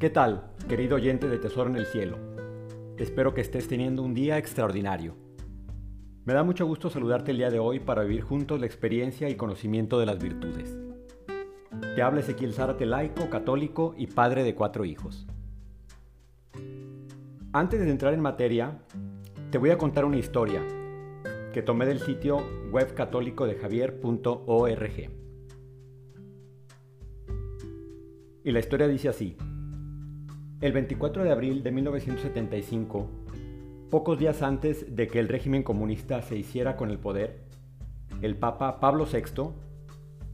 ¿Qué tal, querido oyente de Tesoro en el Cielo? Espero que estés teniendo un día extraordinario. Me da mucho gusto saludarte el día de hoy para vivir juntos la experiencia y conocimiento de las virtudes. Te habla Ezequiel Zárate, laico, católico y padre de cuatro hijos. Antes de entrar en materia, te voy a contar una historia que tomé del sitio web católico de javier.org. Y la historia dice así. El 24 de abril de 1975, pocos días antes de que el régimen comunista se hiciera con el poder, el Papa Pablo VI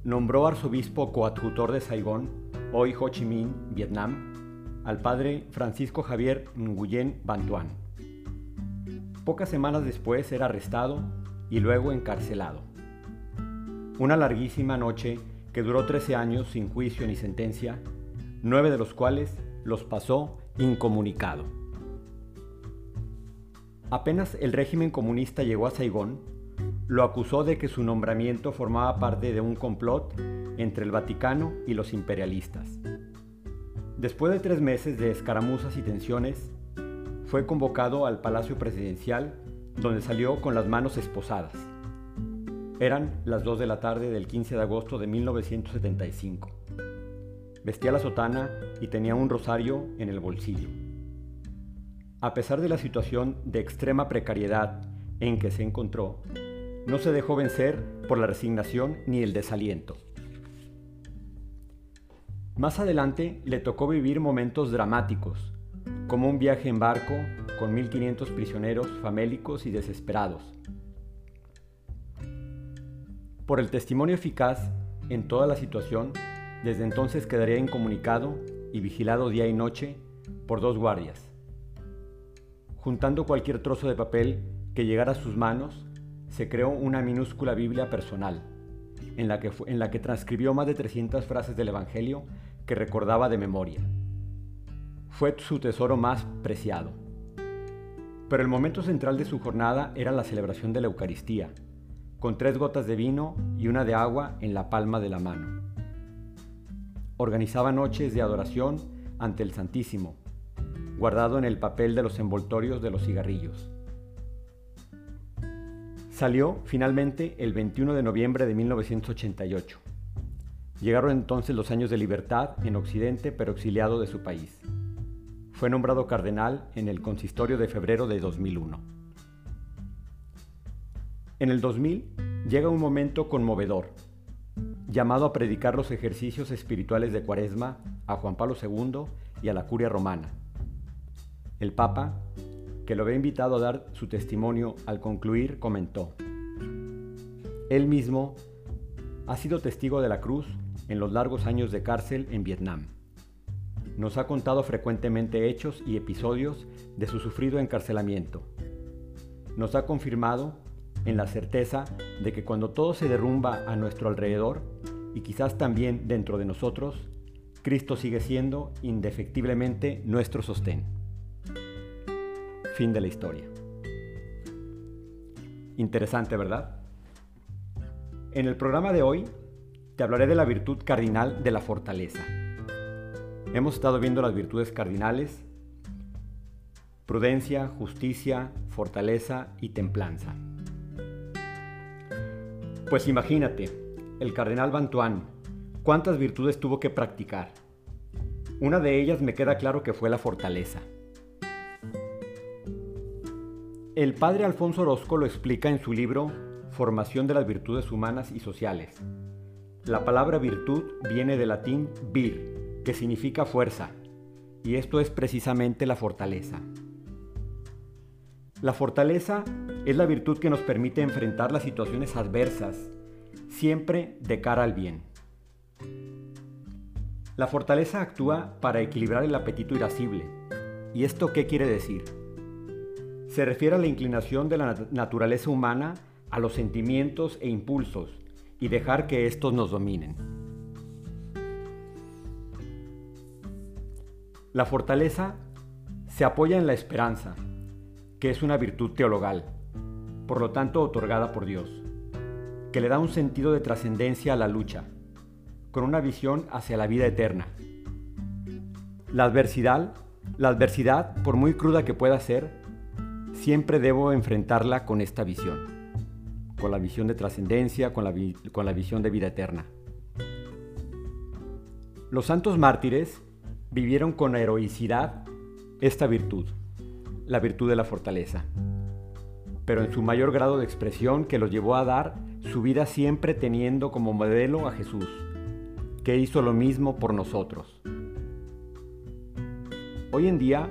nombró arzobispo coadjutor de Saigón, hoy Ho Chi Minh, Vietnam, al padre Francisco Javier Nguyen Van. Pocas semanas después era arrestado y luego encarcelado. Una larguísima noche que duró 13 años sin juicio ni sentencia, nueve de los cuales los pasó incomunicado. Apenas el régimen comunista llegó a Saigón, lo acusó de que su nombramiento formaba parte de un complot entre el Vaticano y los imperialistas. Después de tres meses de escaramuzas y tensiones, fue convocado al Palacio Presidencial, donde salió con las manos esposadas. Eran las 2 de la tarde del 15 de agosto de 1975. Vestía la sotana y tenía un rosario en el bolsillo. A pesar de la situación de extrema precariedad en que se encontró, no se dejó vencer por la resignación ni el desaliento. Más adelante le tocó vivir momentos dramáticos, como un viaje en barco con 1500 prisioneros famélicos y desesperados. Por el testimonio eficaz en toda la situación, desde entonces quedaría incomunicado y vigilado día y noche por dos guardias. Juntando cualquier trozo de papel que llegara a sus manos, se creó una minúscula Biblia personal, en la que, en la que transcribió más de 300 frases del Evangelio que recordaba de memoria. Fue su tesoro más preciado. Pero el momento central de su jornada era la celebración de la Eucaristía, con tres gotas de vino y una de agua en la palma de la mano. Organizaba noches de adoración ante el Santísimo, guardado en el papel de los envoltorios de los cigarrillos. Salió finalmente el 21 de noviembre de 1988. Llegaron entonces los años de libertad en Occidente, pero exiliado de su país. Fue nombrado cardenal en el consistorio de febrero de 2001. En el 2000 llega un momento conmovedor, llamado a predicar los ejercicios espirituales de Cuaresma a Juan Pablo II y a la curia romana. El Papa, que lo había invitado a dar su testimonio al concluir, comentó, Él mismo ha sido testigo de la cruz en los largos años de cárcel en Vietnam. Nos ha contado frecuentemente hechos y episodios de su sufrido encarcelamiento. Nos ha confirmado en la certeza de que cuando todo se derrumba a nuestro alrededor, y quizás también dentro de nosotros, Cristo sigue siendo indefectiblemente nuestro sostén. Fin de la historia. Interesante, ¿verdad? En el programa de hoy te hablaré de la virtud cardinal de la fortaleza. Hemos estado viendo las virtudes cardinales, prudencia, justicia, fortaleza y templanza. Pues imagínate, el cardenal Bantuán, ¿cuántas virtudes tuvo que practicar? Una de ellas me queda claro que fue la fortaleza. El padre Alfonso Orozco lo explica en su libro Formación de las Virtudes Humanas y Sociales, la palabra virtud viene del latín vir, que significa fuerza, y esto es precisamente la fortaleza. La fortaleza es la virtud que nos permite enfrentar las situaciones adversas, siempre de cara al bien. La fortaleza actúa para equilibrar el apetito irascible. ¿Y esto qué quiere decir? Se refiere a la inclinación de la naturaleza humana a los sentimientos e impulsos, y dejar que estos nos dominen. La fortaleza se apoya en la esperanza, que es una virtud teologal, por lo tanto otorgada por Dios, que le da un sentido de trascendencia a la lucha, con una visión hacia la vida eterna. La adversidad, la adversidad, por muy cruda que pueda ser, siempre debo enfrentarla con esta visión, con la visión de trascendencia, con, la con la visión de vida eterna. Los santos mártires vivieron con heroicidad esta virtud, la virtud de la fortaleza, pero en su mayor grado de expresión que los llevó a dar su vida siempre teniendo como modelo a Jesús, que hizo lo mismo por nosotros. Hoy en día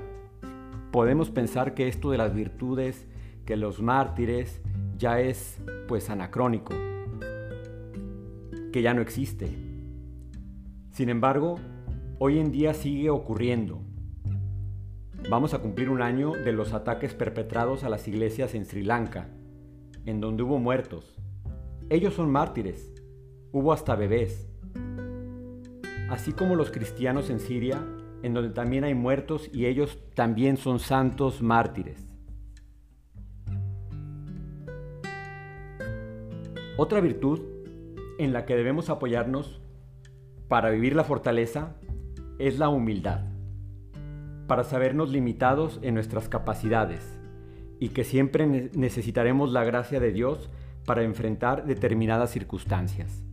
podemos pensar que esto de las virtudes, que los mártires, ya es pues anacrónico, que ya no existe. Sin embargo, hoy en día sigue ocurriendo. Vamos a cumplir un año de los ataques perpetrados a las iglesias en Sri Lanka, en donde hubo muertos. Ellos son mártires, hubo hasta bebés. Así como los cristianos en Siria, en donde también hay muertos y ellos también son santos mártires. Otra virtud en la que debemos apoyarnos para vivir la fortaleza es la humildad, para sabernos limitados en nuestras capacidades y que siempre necesitaremos la gracia de Dios para enfrentar determinadas circunstancias.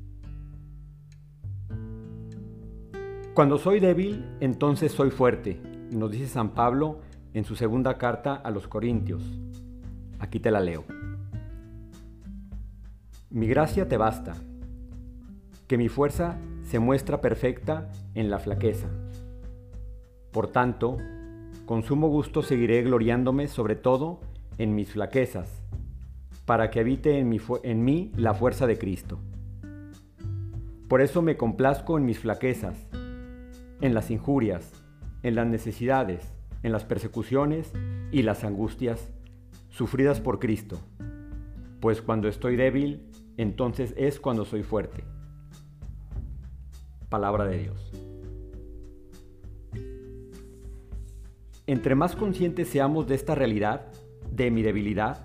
Cuando soy débil, entonces soy fuerte, nos dice San Pablo en su segunda carta a los Corintios. Aquí te la leo. Mi gracia te basta, que mi fuerza se muestra perfecta en la flaqueza. Por tanto, con sumo gusto seguiré gloriándome sobre todo en mis flaquezas, para que habite en, en mí la fuerza de Cristo. Por eso me complazco en mis flaquezas, en las injurias, en las necesidades, en las persecuciones y las angustias sufridas por Cristo. Pues cuando estoy débil, entonces es cuando soy fuerte. Palabra de Dios. Entre más conscientes seamos de esta realidad, de mi debilidad,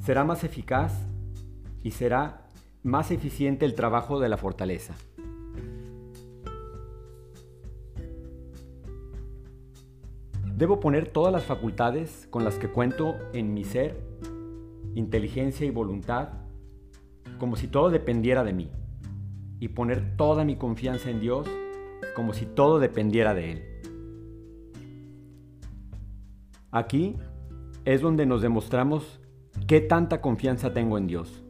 será más eficaz y será más eficiente el trabajo de la fortaleza. Debo poner todas las facultades con las que cuento en mi ser, inteligencia y voluntad, como si todo dependiera de mí, y poner toda mi confianza en Dios como si todo dependiera de Él. Aquí es donde nos demostramos qué tanta confianza tengo en Dios.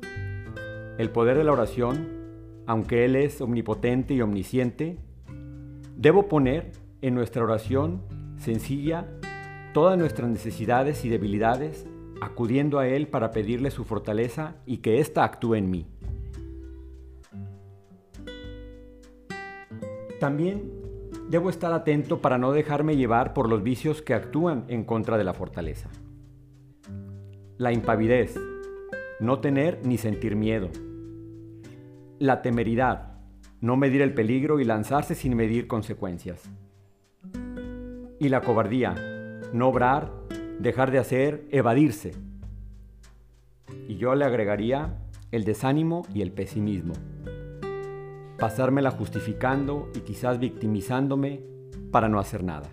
El poder de la oración, aunque Él es omnipotente y omnisciente, debo poner en nuestra oración sencilla todas nuestras necesidades y debilidades, acudiendo a Él para pedirle su fortaleza y que ésta actúe en mí. También debo estar atento para no dejarme llevar por los vicios que actúan en contra de la fortaleza. La impavidez, no tener ni sentir miedo. La temeridad, no medir el peligro y lanzarse sin medir consecuencias y la cobardía, no obrar, dejar de hacer, evadirse. Y yo le agregaría el desánimo y el pesimismo. Pasármela justificando y quizás victimizándome para no hacer nada.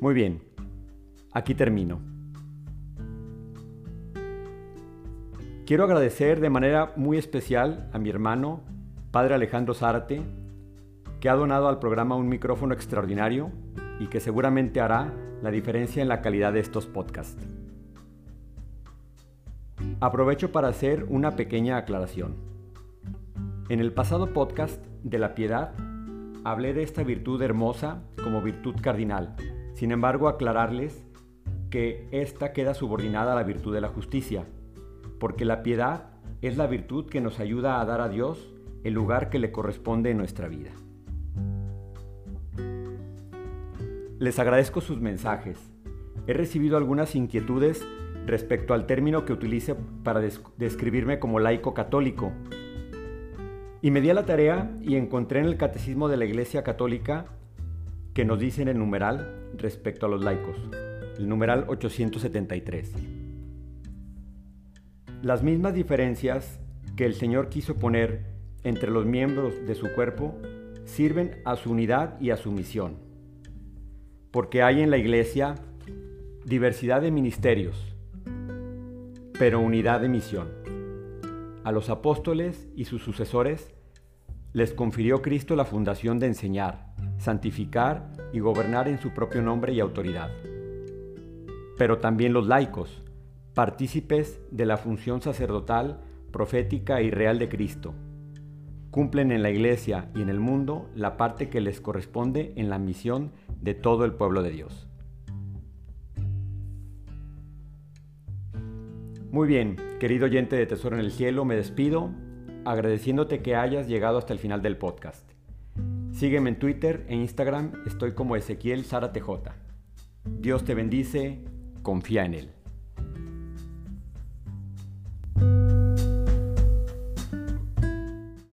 Muy bien, aquí termino. Quiero agradecer de manera muy especial a mi hermano, Padre Alejandro Zárate, que ha donado al programa un micrófono extraordinario y que seguramente hará la diferencia en la calidad de estos podcasts. Aprovecho para hacer una pequeña aclaración. En el pasado podcast de la piedad hablé de esta virtud hermosa como virtud cardinal. Sin embargo, aclararles que esta queda subordinada a la virtud de la justicia, porque la piedad es la virtud que nos ayuda a dar a Dios el lugar que le corresponde en nuestra vida. Les agradezco sus mensajes. He recibido algunas inquietudes respecto al término que utilice para describirme como laico católico. Y me a la tarea y encontré en el Catecismo de la Iglesia Católica que nos dice en el numeral respecto a los laicos, el numeral 873. Las mismas diferencias que el Señor quiso poner entre los miembros de su cuerpo sirven a su unidad y a su misión. Porque hay en la iglesia diversidad de ministerios, pero unidad de misión. A los apóstoles y sus sucesores les confirió Cristo la fundación de enseñar, santificar y gobernar en su propio nombre y autoridad. Pero también los laicos, partícipes de la función sacerdotal, profética y real de Cristo, cumplen en la iglesia y en el mundo la parte que les corresponde en la misión de todo el pueblo de Dios. Muy bien, querido oyente de Tesoro en el Cielo, me despido agradeciéndote que hayas llegado hasta el final del podcast. Sígueme en Twitter e Instagram, estoy como Ezequiel Sara TJ. Dios te bendice, confía en Él.